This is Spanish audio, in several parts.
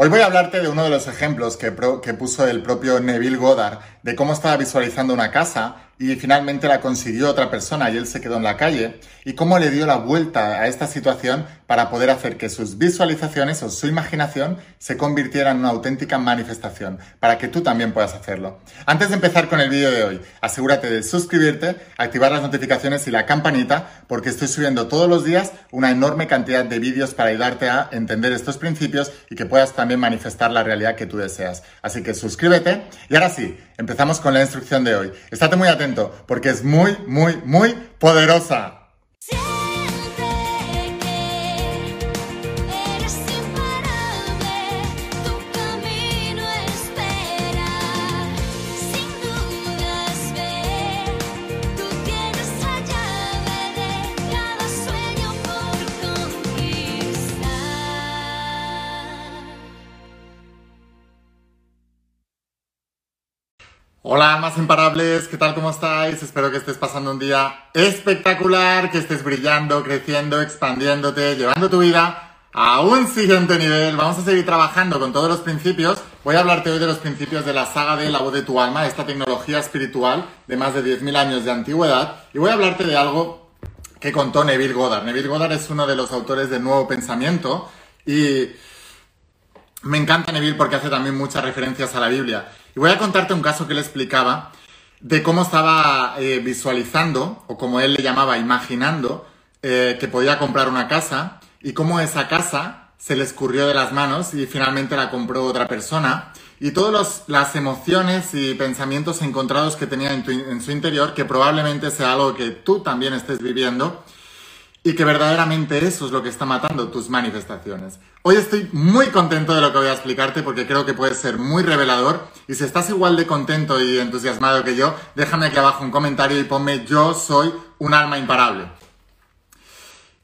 Hoy voy a hablarte de uno de los ejemplos que, que, puso el propio Neville Goddard de cómo estaba visualizando una casa y finalmente la consiguió otra persona y él se quedó en la calle y cómo le dio la vuelta a esta situación para poder hacer que sus visualizaciones o su imaginación se convirtieran en una auténtica manifestación para que tú también puedas hacerlo. Antes de empezar con el vídeo de hoy, asegúrate de suscribirte, activar las notificaciones y la campanita porque estoy subiendo todos los días una enorme cantidad de vídeos para ayudarte a entender estos principios y que puedas también manifestar la realidad que tú deseas. Así que suscríbete y ahora sí, empezamos con la instrucción de hoy. Estate muy atento porque es muy, muy, muy poderosa. Hola, más imparables, ¿qué tal? ¿Cómo estáis? Espero que estés pasando un día espectacular, que estés brillando, creciendo, expandiéndote, llevando tu vida a un siguiente nivel. Vamos a seguir trabajando con todos los principios. Voy a hablarte hoy de los principios de la saga de La voz de tu alma, esta tecnología espiritual de más de 10.000 años de antigüedad. Y voy a hablarte de algo que contó Neville Goddard. Neville Goddard es uno de los autores de Nuevo Pensamiento y me encanta Neville porque hace también muchas referencias a la Biblia. Y voy a contarte un caso que él explicaba de cómo estaba eh, visualizando, o como él le llamaba, imaginando, eh, que podía comprar una casa y cómo esa casa se le escurrió de las manos y finalmente la compró otra persona. Y todas las emociones y pensamientos encontrados que tenía en, en su interior, que probablemente sea algo que tú también estés viviendo y que verdaderamente eso es lo que está matando tus manifestaciones. Hoy estoy muy contento de lo que voy a explicarte porque creo que puede ser muy revelador y si estás igual de contento y entusiasmado que yo, déjame aquí abajo un comentario y ponme yo soy un alma imparable.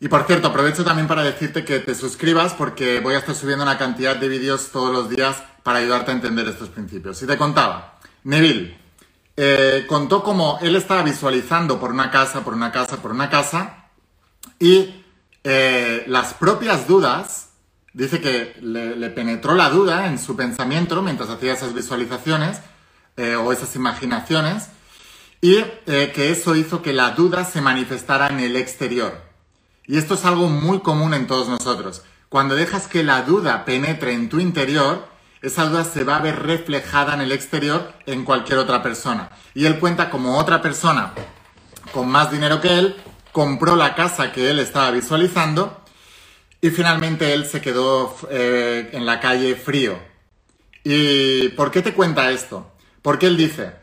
Y por cierto, aprovecho también para decirte que te suscribas porque voy a estar subiendo una cantidad de vídeos todos los días para ayudarte a entender estos principios. Y te contaba, Neville eh, contó cómo él estaba visualizando por una casa, por una casa, por una casa y eh, las propias dudas dice que le, penetró la duda en su pensamiento mientras hacía esas visualizaciones eh, o esas imaginaciones y eh, que eso hizo que la duda se manifestara en el exterior. Y esto es algo muy común en todos nosotros. Cuando dejas que la duda penetre en tu interior, esa duda se va a ver reflejada en el exterior en cualquier otra persona. Y él cuenta como otra persona con más dinero que él compró la casa que él estaba visualizando y finalmente él se quedó eh, en la calle frío. ¿Y por qué te cuenta esto? Porque él dice,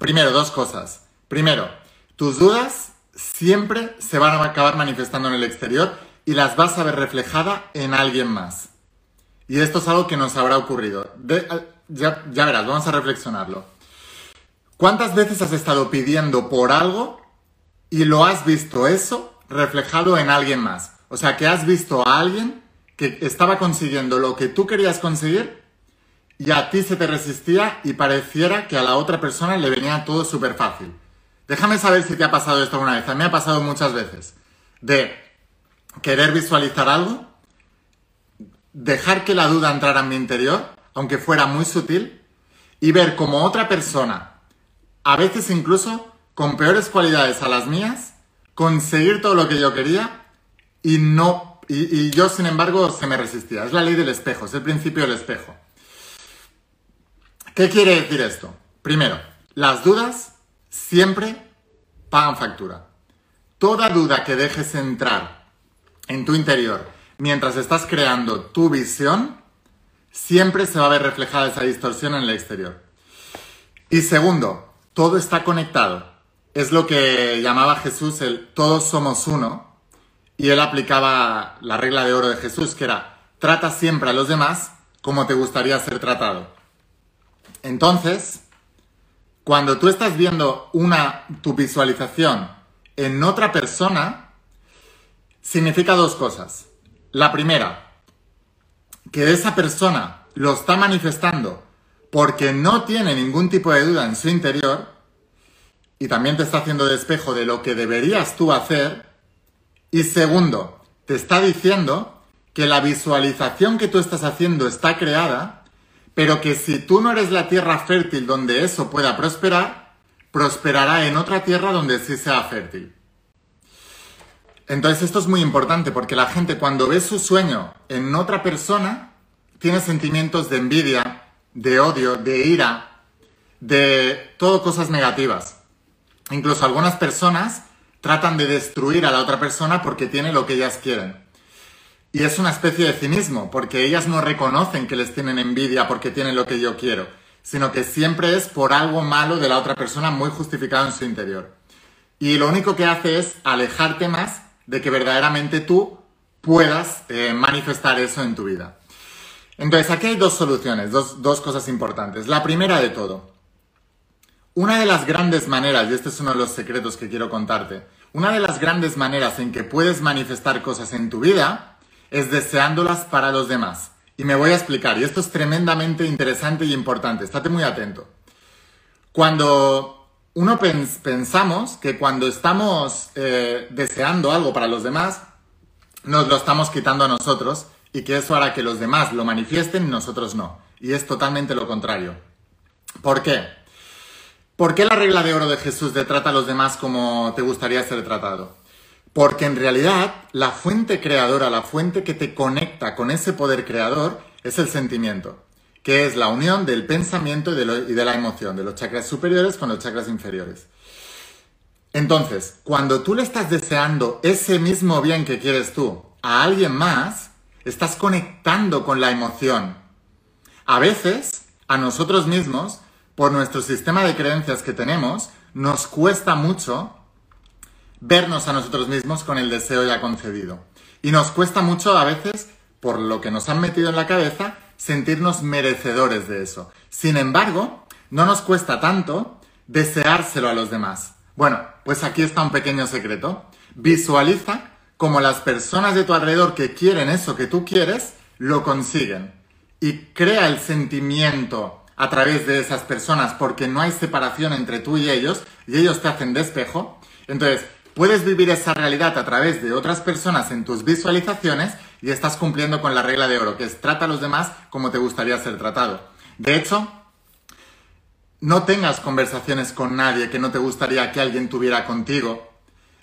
primero, dos cosas. Primero, tus dudas siempre se van a acabar manifestando en el exterior y las vas a ver reflejada en alguien más. Y esto es algo que nos habrá ocurrido. ya, ya verás, vamos a reflexionarlo. ¿Cuántas veces has estado pidiendo por algo y lo has visto eso reflejado en alguien más? O sea, que has visto a alguien que estaba consiguiendo lo que tú querías conseguir y a ti se te resistía y pareciera que a la otra persona le venía todo súper fácil. Déjame saber si te ha pasado esto alguna vez. A mí me ha pasado muchas veces. De querer visualizar algo, dejar que la duda entrara en mi interior, aunque fuera muy sutil, y ver como otra persona, a veces incluso con peores cualidades a las mías, conseguir todo lo que yo quería y no, y, yo sin embargo se me resistía. Es la ley del espejo, es el principio del espejo. ¿Qué quiere decir esto? Primero, las dudas siempre pagan factura. Toda duda que dejes entrar en tu interior mientras estás creando tu visión, siempre se va a ver reflejada esa distorsión en el exterior. Y segundo, todo está conectado. Es lo que llamaba Jesús el todos somos uno, y él aplicaba la regla de oro de Jesús, que era, trata siempre a los demás como te gustaría ser tratado. Entonces, cuando tú estás viendo una, tu visualización en otra persona, significa dos cosas. La primera, que esa persona lo está manifestando porque no tiene ningún tipo de duda en su interior y también te está haciendo despejo de lo que deberías tú hacer y segundo, te está diciendo que la visualización que tú estás haciendo está creada, pero que si tú no eres la tierra fértil donde eso pueda prosperar, prosperará en otra tierra donde sí sea fértil. Entonces esto es muy importante porque la gente cuando ve su sueño en otra persona, tiene sentimientos de envidia, de odio, de ira, de todo cosas negativas. Incluso algunas personas tratan de destruir a la otra persona porque tiene lo que ellas quieren. Y es una especie de cinismo, porque ellas no reconocen que les tienen envidia porque tienen lo que yo quiero, sino que siempre es por algo malo de la otra persona muy justificado en su interior. Y lo único que hace es alejarte más de que verdaderamente tú puedas eh, manifestar eso en tu vida. Entonces, aquí hay dos soluciones, dos, dos cosas importantes. La primera de todo, una de las grandes maneras, y este es uno de los secretos que quiero contarte, una de las grandes maneras en que puedes manifestar cosas en tu vida es deseándolas para los demás. Y me voy a explicar, y esto es tremendamente interesante y importante, estate muy atento. Cuando uno pensamos que cuando estamos eh, deseando algo para los demás, nos lo estamos quitando a nosotros y que eso hará que los demás lo manifiesten y nosotros no. Y es totalmente lo contrario. ¿Por qué? ¿Por qué la regla de oro de Jesús de trata a los demás como te gustaría ser tratado? Porque en realidad la fuente creadora, la fuente que te conecta con ese poder creador es el sentimiento, que es la unión del pensamiento y de, y de la emoción, de los chakras superiores con los chakras inferiores. Entonces, cuando tú le estás deseando ese mismo bien que quieres tú a alguien más, estás conectando con la emoción. A veces, a nosotros mismos, por nuestro sistema de creencias que tenemos, nos cuesta mucho vernos a nosotros mismos con el deseo ya concedido. Y nos cuesta mucho a veces, por lo que nos han metido en la cabeza, sentirnos merecedores de eso. Sin embargo, no nos cuesta tanto deseárselo a los demás. Bueno, pues aquí está un pequeño secreto. Visualiza como las personas de tu alrededor que quieren eso que tú quieres, lo consiguen. Y crea el sentimiento a través de esas personas porque no hay separación entre tú y ellos y ellos te hacen despejo. Entonces, puedes vivir esa realidad a través de otras personas en tus visualizaciones y estás cumpliendo con la regla de oro, que es trata a los demás como te gustaría ser tratado. De hecho, no tengas conversaciones con nadie que no te gustaría que alguien tuviera contigo.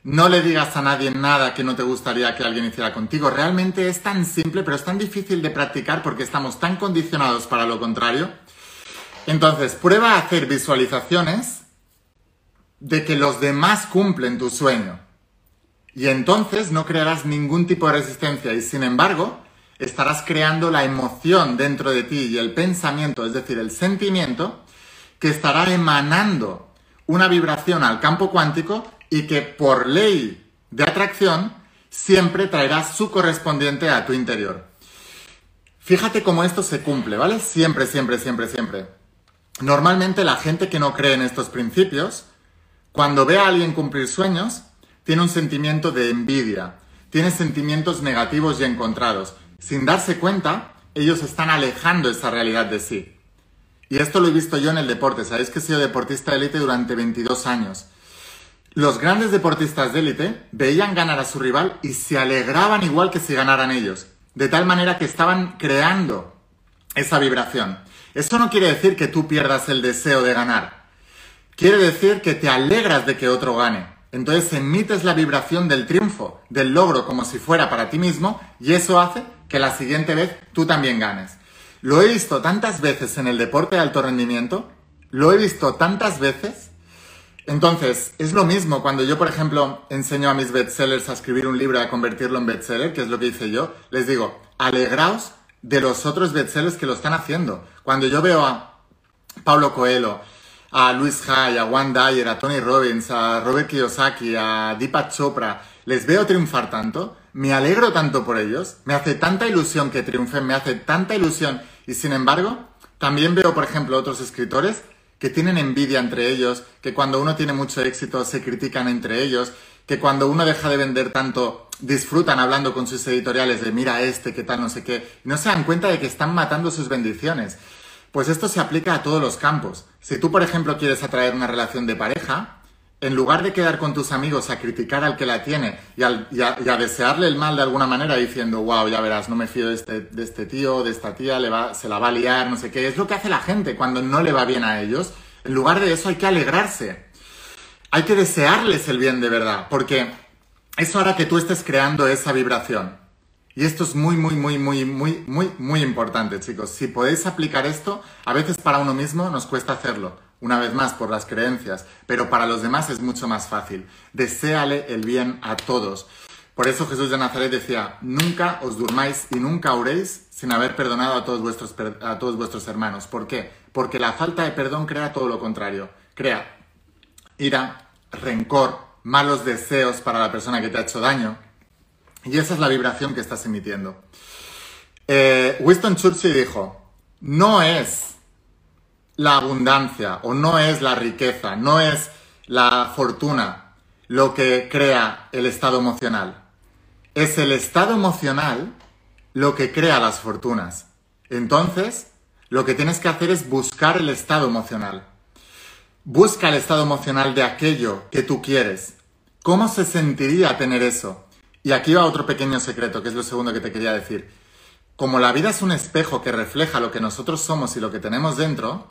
No le digas a nadie nada que no te gustaría que alguien hiciera contigo. Realmente es tan simple, pero es tan difícil de practicar porque estamos tan condicionados para lo contrario entonces, prueba a hacer visualizaciones de que los demás cumplen tu sueño. Y entonces no crearás ningún tipo de resistencia y sin embargo estarás creando la emoción dentro de ti y el pensamiento, es decir, el sentimiento, que estará emanando una vibración al campo cuántico y que por ley de atracción siempre traerá su correspondiente a tu interior. Fíjate cómo esto se cumple, ¿vale? Siempre, siempre, siempre, siempre. Normalmente la gente que no cree en estos principios, cuando ve a alguien cumplir sueños, tiene un sentimiento de envidia, tiene sentimientos negativos y encontrados. Sin darse cuenta, ellos están alejando esa realidad de sí. Y esto lo he visto yo en el deporte. Sabéis que he sido deportista de élite durante 22 años. Los grandes deportistas de élite veían ganar a su rival y se alegraban igual que si ganaran ellos. De tal manera que estaban creando esa vibración. Esto no quiere decir que tú pierdas el deseo de ganar. Quiere decir que te alegras de que otro gane. Entonces emites la vibración del triunfo, del logro, como si fuera para ti mismo, y eso hace que la siguiente vez tú también ganes. Lo he visto tantas veces en el deporte de alto rendimiento, lo he visto tantas veces. Entonces, es lo mismo cuando yo, por ejemplo, enseño a mis bestsellers a escribir un libro y a convertirlo en bestseller, que es lo que hice yo, les digo, alegraos de los otros bestsellers que lo están haciendo. Cuando yo veo a Paulo Coelho, a Luis Hay, a Juan Dyer, a Tony Robbins, a Robert Kiyosaki, a Deepak Chopra, les veo triunfar tanto, me alegro tanto por ellos, me hace tanta ilusión que triunfen, me hace tanta ilusión y sin embargo, también veo, por ejemplo, otros escritores que tienen envidia entre ellos, que cuando uno tiene mucho éxito se critican entre ellos, que cuando uno deja de vender tanto disfrutan hablando con sus editoriales de mira este, qué tal, no sé qué, no se dan cuenta de que están matando sus bendiciones. Pues esto se aplica a todos los campos. Si tú, por ejemplo, quieres atraer una relación de pareja, en lugar de quedar con tus amigos a criticar al que la tiene y, a, desearle el mal de alguna manera diciendo, wow, ya verás, no me fío de este, de este tío, de esta tía, le va, se la va a liar, no sé qué, es lo que hace la gente cuando no le va bien a ellos. En lugar de eso hay que alegrarse. Hay que desearles el bien de verdad, porque eso hará que tú estés creando esa vibración. Y esto es muy, muy, muy, muy, muy, muy, muy importante, chicos. Si podéis aplicar esto, a veces para uno mismo nos cuesta hacerlo una vez más por las creencias, pero para los demás es mucho más fácil. Deseale el bien a todos. Por eso Jesús de Nazaret decía, nunca os durmáis y nunca oréis sin haber perdonado a todos vuestros, a todos vuestros hermanos. ¿Por qué? Porque la falta de perdón crea todo lo contrario. Crea ira, rencor, malos deseos para la persona que te ha hecho daño. Y esa es la vibración que estás emitiendo. Eh, Winston Churchill dijo, no es la abundancia o no es la riqueza, no es la fortuna lo que crea el estado emocional. Es el estado emocional lo que crea las fortunas. Entonces, lo que tienes que hacer es buscar el estado emocional. Busca el estado emocional de aquello que tú quieres. ¿Cómo se sentiría tener eso? Y aquí va otro pequeño secreto, que es lo segundo que te quería decir. Como la vida es un espejo que refleja lo que nosotros somos y lo que tenemos dentro,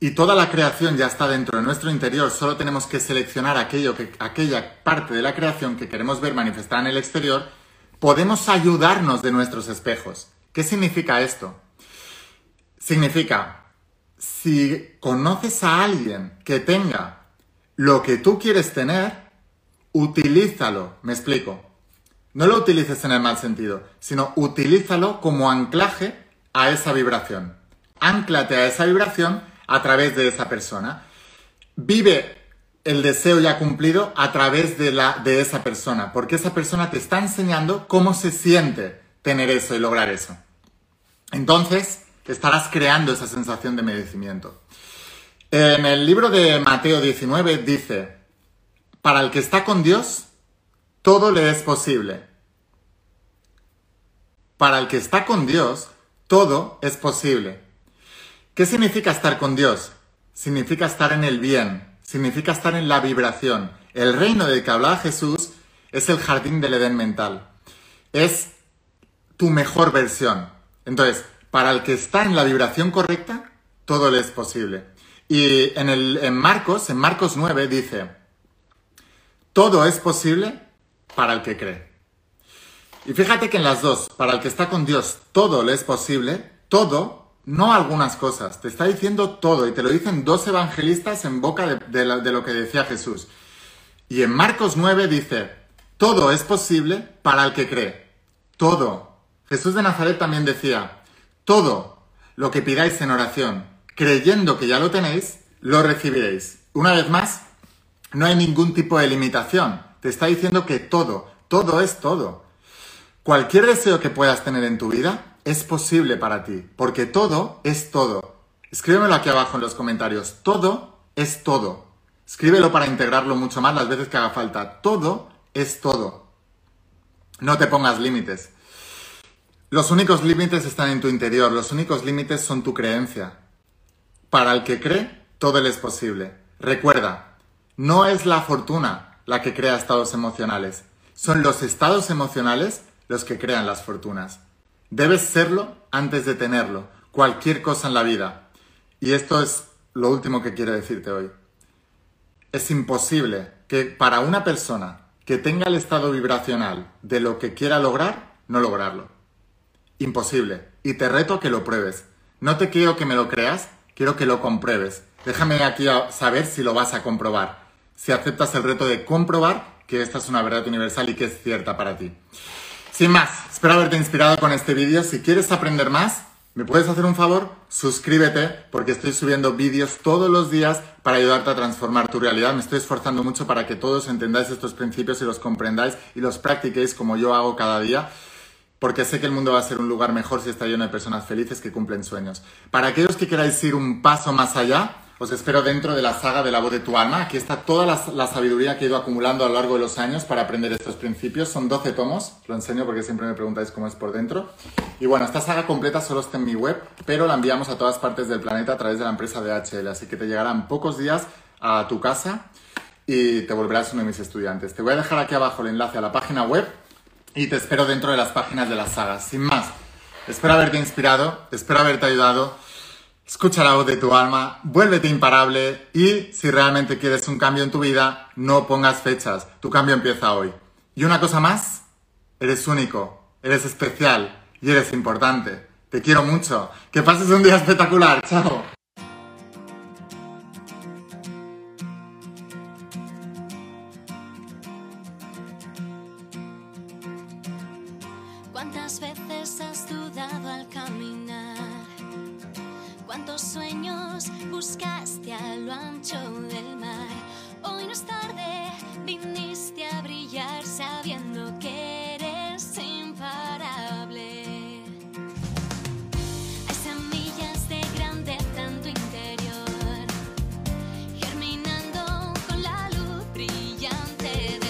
y toda la creación ya está dentro de nuestro interior, solo tenemos que seleccionar aquello que, aquella parte de la creación que queremos ver manifestada en el exterior, podemos ayudarnos de nuestros espejos. ¿Qué significa esto? Significa, si conoces a alguien que tenga lo que tú quieres tener, utilízalo, me explico. No lo utilices en el mal sentido, sino utilízalo como anclaje a esa vibración. Anclate a esa vibración a través de esa persona. Vive el deseo ya cumplido a través de, la, de esa persona, porque esa persona te está enseñando cómo se siente tener eso y lograr eso. Entonces, estarás creando esa sensación de merecimiento. En el libro de Mateo 19 dice, para el que está con Dios, todo le es posible. Para el que está con Dios, todo es posible. ¿Qué significa estar con Dios? Significa estar en el bien, significa estar en la vibración. El reino del que hablaba Jesús es el jardín del Edén mental. Es tu mejor versión. Entonces, para el que está en la vibración correcta, todo le es posible. Y en, el, en Marcos, en Marcos 9 dice, todo es posible para el que cree. Y fíjate que en las dos, para el que está con Dios, todo le es posible, todo no algunas cosas, te está diciendo todo y te lo dicen dos evangelistas en boca de, lo que decía Jesús. Y en Marcos 9 dice, todo es posible para el que cree. Todo. Jesús de Nazaret también decía, todo lo que pidáis en oración, creyendo que ya lo tenéis, lo recibiréis. Una vez más, no hay ningún tipo de limitación. Te está diciendo que todo, todo es todo. Cualquier deseo que puedas tener en tu vida, es posible para ti, porque todo es todo. Escríbemelo aquí abajo en los comentarios. Todo es todo. Escríbelo para integrarlo mucho más las veces que haga falta. Todo es todo. No te pongas límites. Los únicos límites están en tu interior, los únicos límites son tu creencia. Para el que cree, todo le es posible. Recuerda, no es la fortuna la que crea estados emocionales, son los estados emocionales los que crean las fortunas. Debes serlo antes de tenerlo, cualquier cosa en la vida. Y esto es lo último que quiero decirte hoy. Es imposible que para una persona que tenga el estado vibracional de lo que quiera lograr, no lograrlo. Imposible. Y te reto que lo pruebes. No te quiero que me lo creas, quiero que lo compruebes. Déjame aquí saber si lo vas a comprobar. Si aceptas el reto de comprobar que esta es una verdad universal y que es cierta para ti. Sin más, espero haberte inspirado con este vídeo. Si quieres aprender más, ¿me puedes hacer un favor? Suscríbete porque estoy subiendo vídeos todos los días para ayudarte a transformar tu realidad. Me estoy esforzando mucho para que todos entendáis estos principios y los comprendáis y los practiquéis como yo hago cada día porque sé que el mundo va a ser un lugar mejor si está lleno de personas felices que cumplen sueños. Para aquellos que queráis ir un paso más allá, os espero dentro de la saga de la voz de tu alma. Aquí está toda la, sabiduría que he ido acumulando a lo largo de los años para aprender estos principios. Son 12 tomos, lo enseño porque siempre me preguntáis cómo es por dentro. Y bueno, esta saga completa solo está en mi web, pero la enviamos a todas partes del planeta a través de la empresa DHL, así que te llegarán pocos días a tu casa y te volverás uno de mis estudiantes. Te voy a dejar aquí abajo el enlace a la página web y te espero dentro de las páginas de las sagas. Sin más, espero haberte inspirado, espero haberte ayudado. Escucha la voz de tu alma, vuélvete imparable y si realmente quieres un cambio en tu vida, no pongas fechas. Tu cambio empieza hoy. Y una cosa más, eres único, eres especial y eres importante. Te quiero mucho. Que pases un día espectacular. Chao. ¿Cuántas veces has dudado al caminar? ¿Cuántos sueños buscaste a lo ancho del mar? Hoy no es tarde, viniste a brillar sabiendo que eres imparable. Hay semillas de grandeza en tu interior, germinando con la luz brillante.